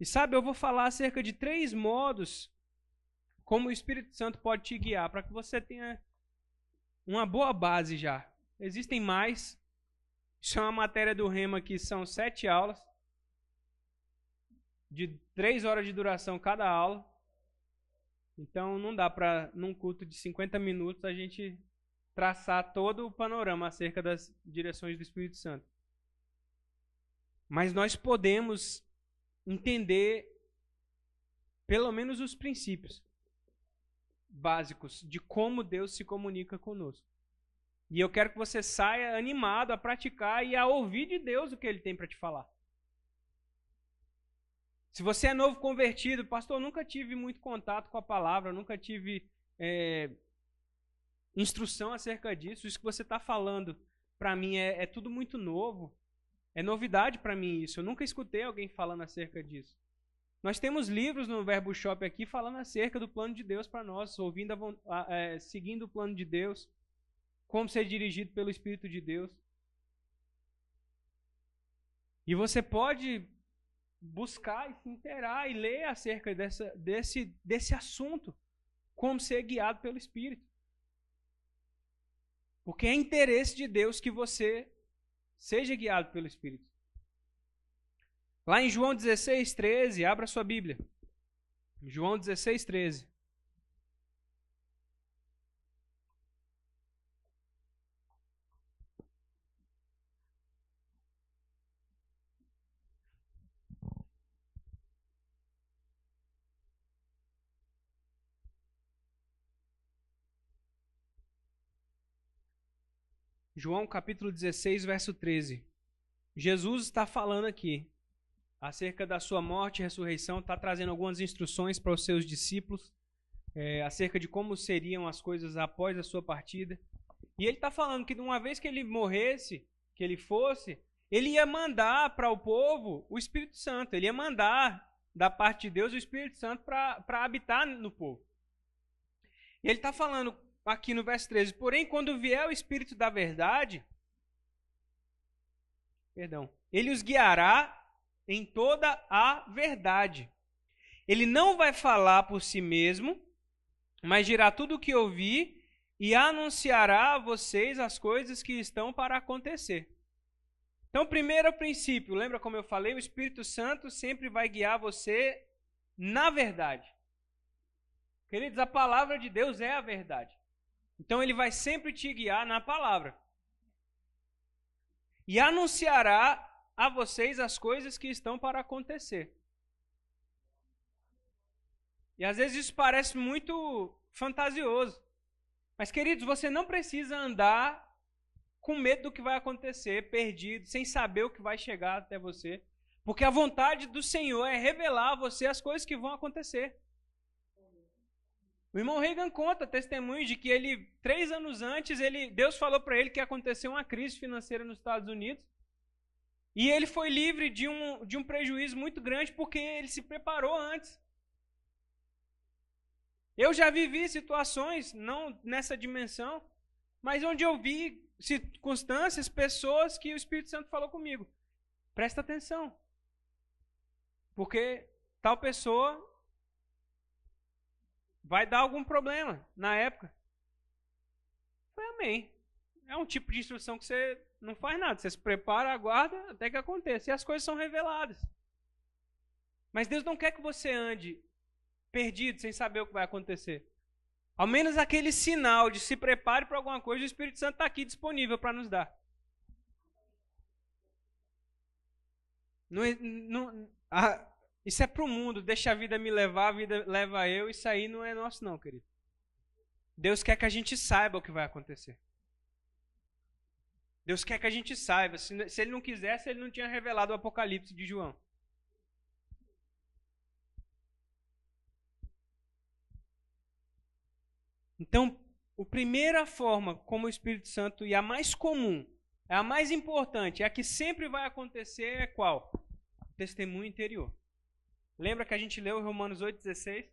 S1: E sabe, eu vou falar acerca de três modos como o Espírito Santo pode te guiar, para que você tenha uma boa base já. Existem mais. Isso é uma matéria do Rema que são sete aulas, de três horas de duração cada aula. Então não dá para, num culto de 50 minutos, a gente traçar todo o panorama acerca das direções do Espírito Santo. Mas nós podemos entender pelo menos os princípios básicos de como Deus se comunica conosco. E eu quero que você saia animado a praticar e a ouvir de Deus o que ele tem para te falar. Se você é novo convertido, pastor, eu nunca tive muito contato com a palavra, nunca tive é, instrução acerca disso. Isso que você está falando para mim é, é, tudo muito novo. É novidade para mim isso. Eu nunca escutei alguém falando acerca disso. Nós temos livros no Verbo Shop aqui falando acerca do plano de Deus para nós, ouvindo a, é, seguindo o plano de Deus, como ser dirigido pelo Espírito de Deus. E você pode buscar e se inteirar e ler acerca dessa, desse, desse assunto, como ser guiado pelo Espírito. Porque é interesse de Deus que você seja guiado pelo Espírito. Lá em João 16, 13, abra sua Bíblia. João 16, 13. João capítulo 16, verso 13. Jesus está falando aqui acerca da sua morte e ressurreição, está trazendo algumas instruções para os seus discípulos é, acerca de como seriam as coisas após a sua partida. E ele está falando que uma vez que ele morresse, que ele fosse, ele ia mandar para o povo o Espírito Santo, ele ia mandar da parte de Deus o Espírito Santo para habitar no povo. E ele está falando aqui no verso 13: Porém, quando vier o Espírito da verdade, perdão, ele os guiará em toda a verdade. Ele não vai falar por si mesmo, mas dirá tudo o que ouvir e anunciará a vocês as coisas que estão para acontecer. Então, primeiro princípio, lembra como eu falei? O Espírito Santo sempre vai guiar você na verdade. Queridos, a palavra de Deus é a verdade. Então, ele vai sempre te guiar na palavra. E anunciará a vocês as coisas que estão para acontecer. E às vezes isso parece muito fantasioso. Mas, queridos, você não precisa andar com medo do que vai acontecer, perdido, sem saber o que vai chegar até você. Porque a vontade do Senhor é revelar a você as coisas que vão acontecer. O irmão Reagan conta testemunho de que ele, três anos antes, ele, Deus falou para ele que ia acontecer uma crise financeira nos Estados Unidos. E ele foi livre de um, de um prejuízo muito grande porque ele se preparou antes. Eu já vivi situações, não nessa dimensão, mas onde eu vi circunstâncias, pessoas que o Espírito Santo falou comigo. Presta atenção. Porque tal pessoa vai dar algum problema na época. Foi amém. É um tipo de instrução que você não faz nada. Você se prepara, aguarda até que aconteça. E as coisas são reveladas. Mas Deus não quer que você ande perdido, sem saber o que vai acontecer. Ao menos aquele sinal de se prepare para alguma coisa, o Espírito Santo está aqui disponível para nos dar. Não, não, ah, isso é para o mundo, deixa a vida me levar, a vida leva eu, isso aí não é nosso não, querido. Deus quer que a gente saiba o que vai acontecer. Deus quer que a gente saiba. Se, se ele não quisesse, ele não tinha revelado o Apocalipse de João. Então, a primeira forma como o Espírito Santo, e a mais comum, é a mais importante, é a que sempre vai acontecer, é qual? Testemunho interior. Lembra que a gente leu Romanos 8,16?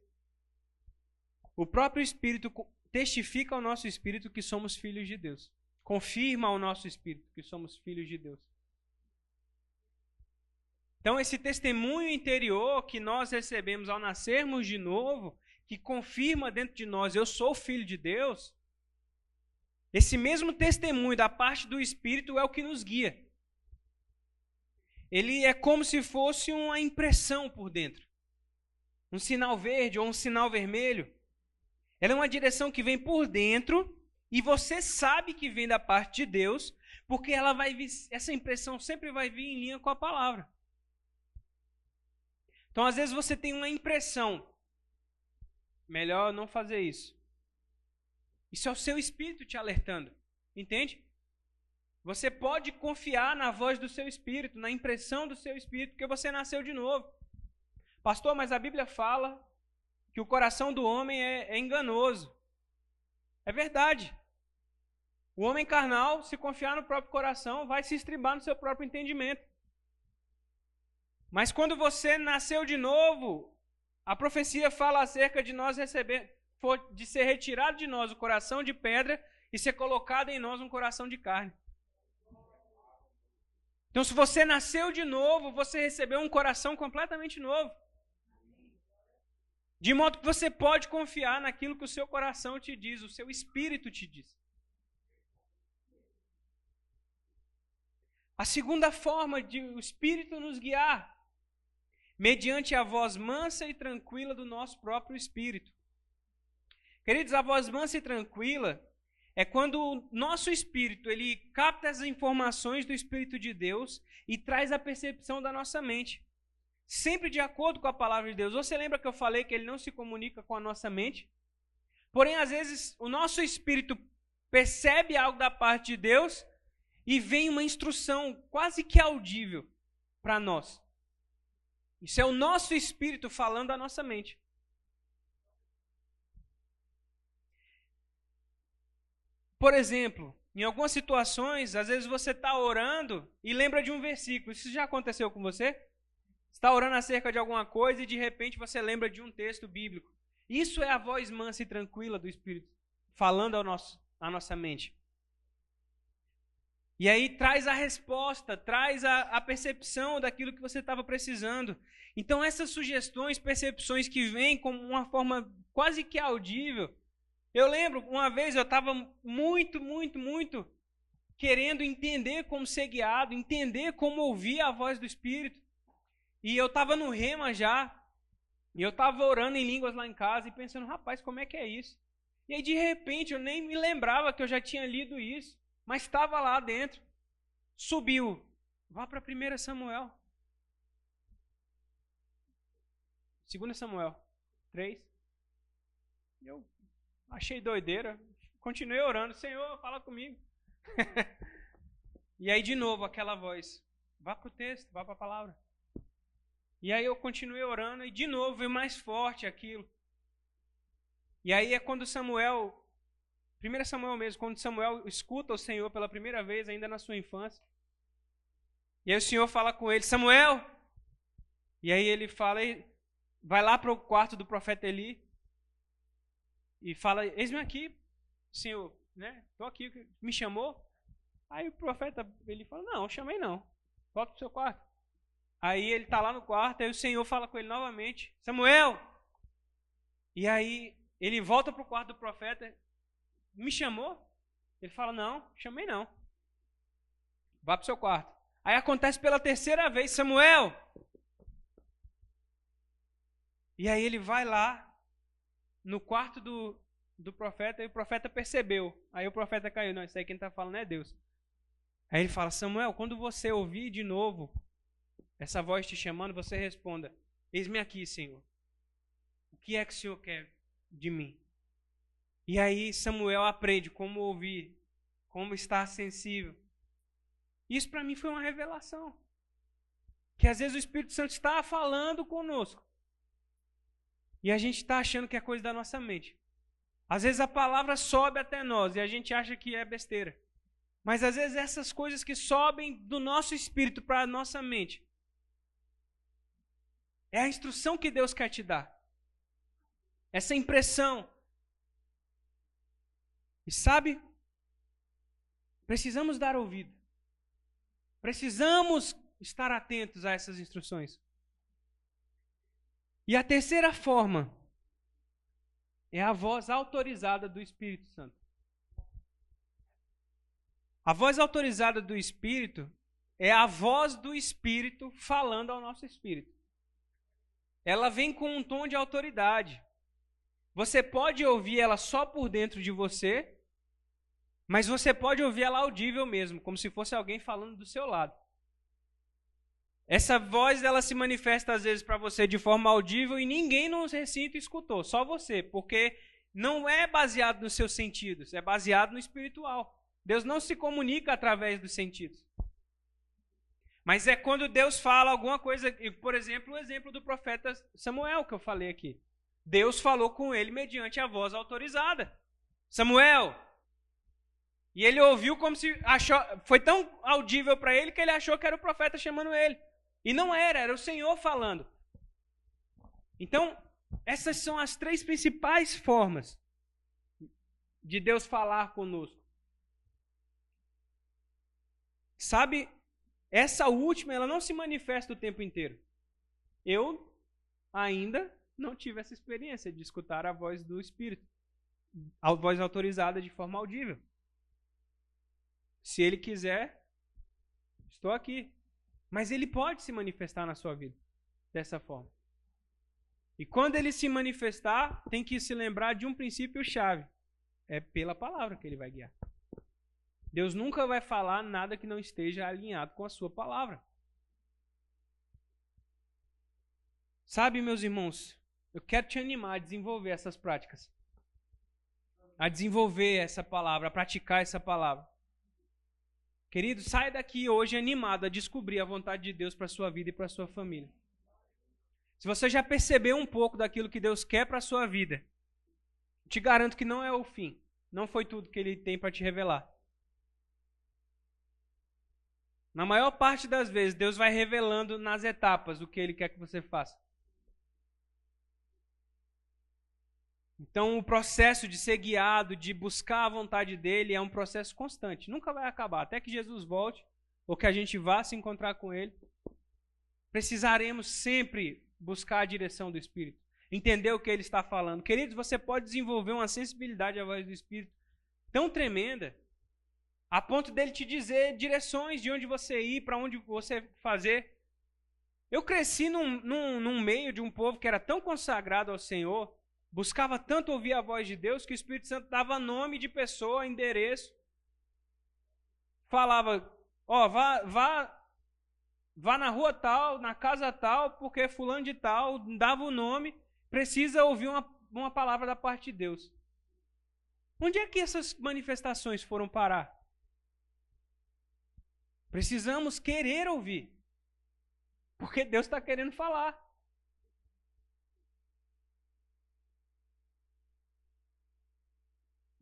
S1: O próprio Espírito testifica ao nosso Espírito que somos filhos de Deus confirma ao nosso espírito que somos filhos de Deus. Então, esse testemunho interior que nós recebemos ao nascermos de novo, que confirma dentro de nós, eu sou filho de Deus, esse mesmo testemunho da parte do Espírito é o que nos guia. Ele é como se fosse uma impressão por dentro. Um sinal verde ou um sinal vermelho. Ela é uma direção que vem por dentro e você sabe que vem da parte de Deus, porque ela vai vir, essa impressão sempre vai vir em linha com a palavra. Então, às vezes você tem uma impressão, melhor não fazer isso. Isso é o seu espírito te alertando, entende? Você pode confiar na voz do seu espírito, na impressão do seu espírito, porque você nasceu de novo. Pastor, mas a Bíblia fala que o coração do homem é, é enganoso. É verdade. O homem carnal, se confiar no próprio coração, vai se estribar no seu próprio entendimento. Mas quando você nasceu de novo, a profecia fala acerca de nós receber, de ser retirado de nós o coração de pedra e ser colocado em nós um coração de carne. Então, se você nasceu de novo, você recebeu um coração completamente novo. De modo que você pode confiar naquilo que o seu coração te diz, o seu espírito te diz. A segunda forma de o espírito nos guiar, mediante a voz mansa e tranquila do nosso próprio espírito. Queridos, a voz mansa e tranquila é quando o nosso espírito ele capta as informações do Espírito de Deus e traz a percepção da nossa mente. Sempre de acordo com a palavra de Deus. Você lembra que eu falei que ele não se comunica com a nossa mente? Porém, às vezes, o nosso espírito percebe algo da parte de Deus e vem uma instrução quase que audível para nós. Isso é o nosso espírito falando à nossa mente. Por exemplo, em algumas situações, às vezes você está orando e lembra de um versículo. Isso já aconteceu com você? Está orando acerca de alguma coisa e de repente você lembra de um texto bíblico. Isso é a voz mansa e tranquila do Espírito falando ao nosso, à nossa mente. E aí traz a resposta, traz a, a percepção daquilo que você estava precisando. Então essas sugestões, percepções que vêm como uma forma quase que audível, eu lembro, uma vez eu estava muito, muito, muito querendo entender como ser guiado, entender como ouvir a voz do Espírito. E eu estava no rema já, e eu estava orando em línguas lá em casa e pensando, rapaz, como é que é isso? E aí, de repente, eu nem me lembrava que eu já tinha lido isso, mas estava lá dentro. Subiu. Vá para 1 Samuel. 2 Samuel 3. Eu Achei doideira. Continuei orando. Senhor, fala comigo. e aí, de novo, aquela voz. Vá para o texto, vá para a palavra. E aí eu continuei orando e de novo veio mais forte aquilo. E aí é quando Samuel, 1 Samuel mesmo, quando Samuel escuta o Senhor pela primeira vez, ainda na sua infância. E aí o Senhor fala com ele, Samuel! E aí ele fala, vai lá para o quarto do profeta Eli e fala: Eis-me aqui, Senhor, né? Estou aqui, me chamou. Aí o profeta ele fala: Não, chamei não. Volta para o seu quarto. Aí ele está lá no quarto, aí o Senhor fala com ele novamente: Samuel! E aí ele volta para o quarto do profeta: Me chamou? Ele fala: Não, chamei não. Vá para o seu quarto. Aí acontece pela terceira vez: Samuel! E aí ele vai lá, no quarto do, do profeta e o profeta percebeu. Aí o profeta caiu. Não, isso aí quem está falando é Deus. Aí ele fala: Samuel, quando você ouvir de novo essa voz te chamando, você responda: Eis-me aqui, Senhor. O que é que o Senhor quer de mim? E aí Samuel aprende como ouvir, como estar sensível. Isso para mim foi uma revelação. Que às vezes o Espírito Santo está falando conosco. E a gente está achando que é coisa da nossa mente. Às vezes a palavra sobe até nós e a gente acha que é besteira. Mas às vezes essas coisas que sobem do nosso espírito para a nossa mente é a instrução que Deus quer te dar. Essa impressão. E sabe? Precisamos dar ouvido. Precisamos estar atentos a essas instruções. E a terceira forma é a voz autorizada do Espírito Santo. A voz autorizada do Espírito é a voz do Espírito falando ao nosso espírito. Ela vem com um tom de autoridade. Você pode ouvir ela só por dentro de você, mas você pode ouvir ela audível mesmo, como se fosse alguém falando do seu lado. Essa voz ela se manifesta às vezes para você de forma audível e ninguém no recinto escutou, só você, porque não é baseado nos seus sentidos, é baseado no espiritual. Deus não se comunica através dos sentidos. Mas é quando Deus fala alguma coisa, por exemplo, o exemplo do profeta Samuel que eu falei aqui. Deus falou com ele mediante a voz autorizada. Samuel. E ele ouviu como se achou, foi tão audível para ele que ele achou que era o profeta chamando ele. E não era, era o Senhor falando. Então, essas são as três principais formas de Deus falar conosco. Sabe, essa última, ela não se manifesta o tempo inteiro. Eu ainda não tive essa experiência de escutar a voz do Espírito, a voz autorizada de forma audível. Se ele quiser, estou aqui. Mas ele pode se manifestar na sua vida dessa forma. E quando ele se manifestar, tem que se lembrar de um princípio chave. É pela palavra que ele vai guiar. Deus nunca vai falar nada que não esteja alinhado com a sua palavra. Sabe, meus irmãos, eu quero te animar a desenvolver essas práticas. A desenvolver essa palavra, a praticar essa palavra. Querido, saia daqui hoje animado a descobrir a vontade de Deus para a sua vida e para a sua família. Se você já percebeu um pouco daquilo que Deus quer para a sua vida, te garanto que não é o fim. Não foi tudo que Ele tem para te revelar. Na maior parte das vezes, Deus vai revelando nas etapas o que Ele quer que você faça. Então, o processo de ser guiado, de buscar a vontade dele, é um processo constante. Nunca vai acabar. Até que Jesus volte, ou que a gente vá se encontrar com ele, precisaremos sempre buscar a direção do Espírito. Entender o que ele está falando. Queridos, você pode desenvolver uma sensibilidade à voz do Espírito tão tremenda, a ponto dele te dizer direções de onde você ir, para onde você fazer. Eu cresci num, num, num meio de um povo que era tão consagrado ao Senhor buscava tanto ouvir a voz de Deus que o Espírito Santo dava nome de pessoa, endereço. Falava, ó, vá, vá, vá na rua tal, na casa tal, porque fulano de tal dava o nome, precisa ouvir uma, uma palavra da parte de Deus. Onde é que essas manifestações foram parar? Precisamos querer ouvir. Porque Deus está querendo falar.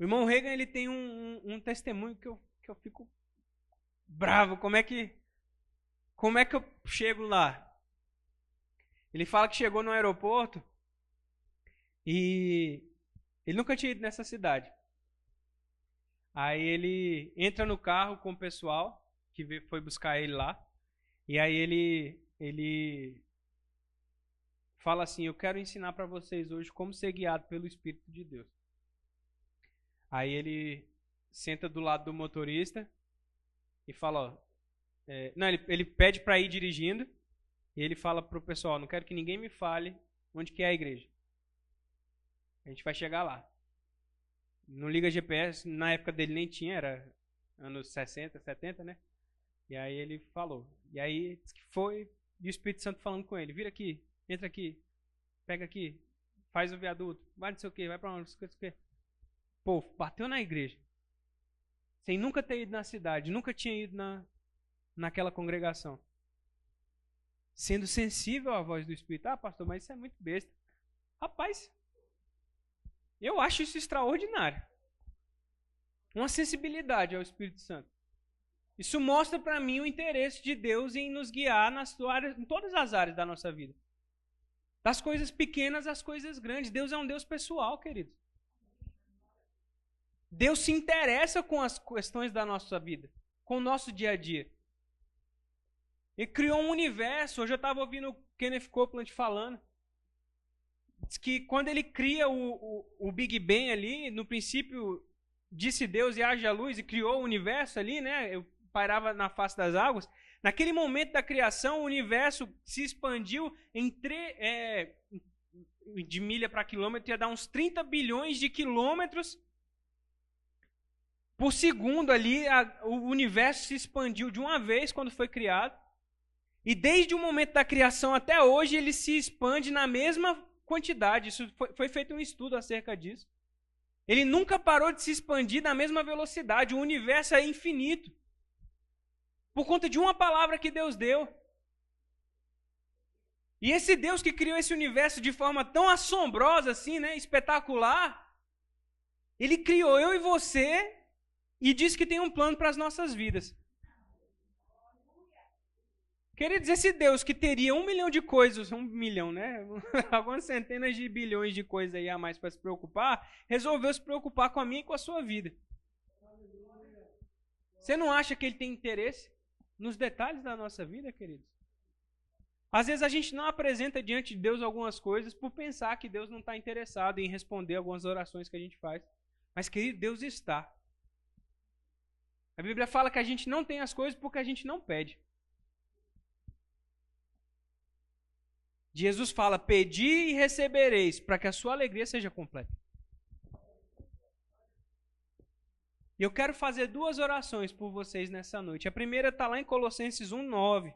S1: O irmão Reagan ele tem um, um, um, testemunho que eu, que eu fico bravo. Como é que como é que eu chego lá? Ele fala que chegou no aeroporto e ele nunca tinha ido nessa cidade. Aí ele entra no carro com o pessoal que foi buscar ele lá. E aí ele ele fala assim: "Eu quero ensinar para vocês hoje como ser guiado pelo Espírito de Deus". Aí ele senta do lado do motorista e fala, ó, é, não, ele, ele pede para ir dirigindo e ele fala pro pessoal, não quero que ninguém me fale onde que é a igreja. A gente vai chegar lá. Não liga GPS, na época dele nem tinha, era anos 60, 70, né? E aí ele falou. E aí foi e o Espírito Santo falando com ele, vira aqui, entra aqui, pega aqui, faz o viaduto, vai não sei o que, vai para onde, não sei o que pô, bateu na igreja. Sem nunca ter ido na cidade, nunca tinha ido na, naquela congregação. Sendo sensível à voz do Espírito. Ah, pastor, mas isso é muito besta. Rapaz, eu acho isso extraordinário. Uma sensibilidade ao Espírito Santo. Isso mostra para mim o interesse de Deus em nos guiar nas áreas, em todas as áreas da nossa vida. Das coisas pequenas às coisas grandes. Deus é um Deus pessoal, queridos. Deus se interessa com as questões da nossa vida, com o nosso dia a dia. Ele criou um universo. Hoje eu estava ouvindo o Kenneth Copeland falando. Diz que quando ele cria o, o, o, Big Bang ali, no princípio disse Deus e haja luz e criou o universo ali, né? Eu pairava na face das águas. Naquele momento da criação, o universo se expandiu em tre, é, de milha para quilômetro, ia dar uns 30 bilhões de quilômetros por segundo ali, a, o universo se expandiu de uma vez quando foi criado. E desde o momento da criação até hoje, ele se expande na mesma quantidade. Isso foi, foi feito um estudo acerca disso. Ele nunca parou de se expandir na mesma velocidade. O universo é infinito. Por conta de uma palavra que Deus deu. E esse Deus que criou esse universo de forma tão assombrosa assim, né, espetacular, ele criou eu e você e diz que tem um plano para as nossas vidas. Queridos, esse Deus que teria um milhão de coisas, um milhão, né? Algumas centenas de bilhões de coisas aí a mais para se preocupar, resolveu se preocupar com a minha e com a sua vida. Você não acha que ele tem interesse nos detalhes da nossa vida, queridos? Às vezes a gente não apresenta diante de Deus algumas coisas por pensar que Deus não está interessado em responder algumas orações que a gente faz. Mas, querido, Deus está. A Bíblia fala que a gente não tem as coisas porque a gente não pede. Jesus fala: Pedi e recebereis, para que a sua alegria seja completa. E eu quero fazer duas orações por vocês nessa noite. A primeira está lá em Colossenses 1, 9.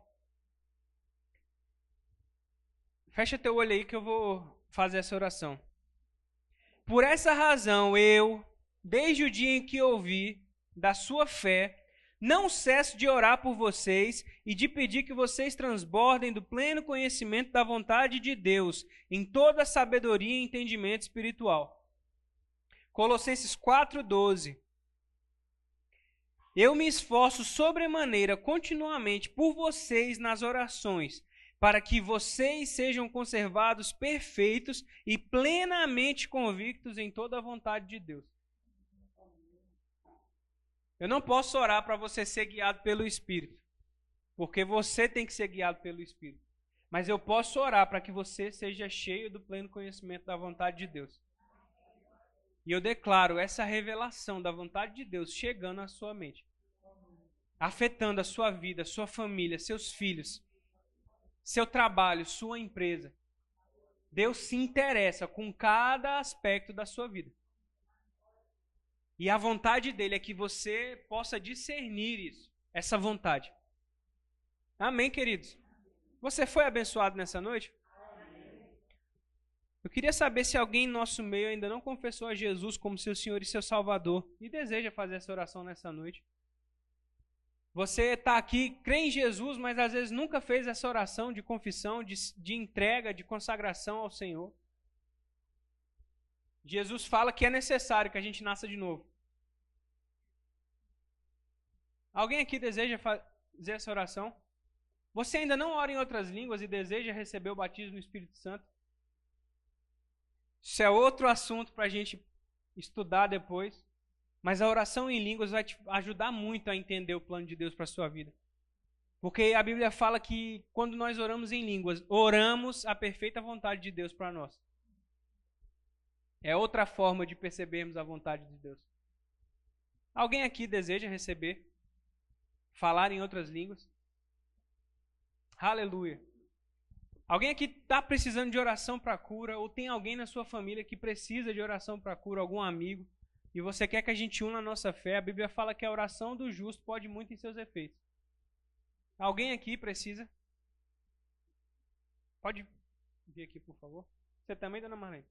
S1: Fecha teu olho aí que eu vou fazer essa oração. Por essa razão, eu, desde o dia em que ouvi da sua fé, não cesso de orar por vocês e de pedir que vocês transbordem do pleno conhecimento da vontade de Deus, em toda sabedoria e entendimento espiritual. Colossenses 4:12. Eu me esforço sobremaneira continuamente por vocês nas orações, para que vocês sejam conservados perfeitos e plenamente convictos em toda a vontade de Deus. Eu não posso orar para você ser guiado pelo Espírito, porque você tem que ser guiado pelo Espírito. Mas eu posso orar para que você seja cheio do pleno conhecimento da vontade de Deus. E eu declaro essa revelação da vontade de Deus chegando à sua mente, afetando a sua vida, sua família, seus filhos, seu trabalho, sua empresa. Deus se interessa com cada aspecto da sua vida. E a vontade dele é que você possa discernir isso, essa vontade. Amém, queridos? Você foi abençoado nessa noite? Eu queria saber se alguém em nosso meio ainda não confessou a Jesus como seu Senhor e seu Salvador e deseja fazer essa oração nessa noite. Você está aqui, crê em Jesus, mas às vezes nunca fez essa oração de confissão, de, de entrega, de consagração ao Senhor. Jesus fala que é necessário que a gente nasça de novo. Alguém aqui deseja fazer essa oração? Você ainda não ora em outras línguas e deseja receber o batismo no Espírito Santo? Isso é outro assunto para a gente estudar depois. Mas a oração em línguas vai te ajudar muito a entender o plano de Deus para a sua vida. Porque a Bíblia fala que quando nós oramos em línguas, oramos a perfeita vontade de Deus para nós. É outra forma de percebermos a vontade de Deus. Alguém aqui deseja receber? Falar em outras línguas? Aleluia. Alguém aqui está precisando de oração para cura? Ou tem alguém na sua família que precisa de oração para cura? Algum amigo? E você quer que a gente una a nossa fé? A Bíblia fala que a oração do justo pode muito em seus efeitos. Alguém aqui precisa? Pode vir aqui, por favor. Você também, dona Marlene?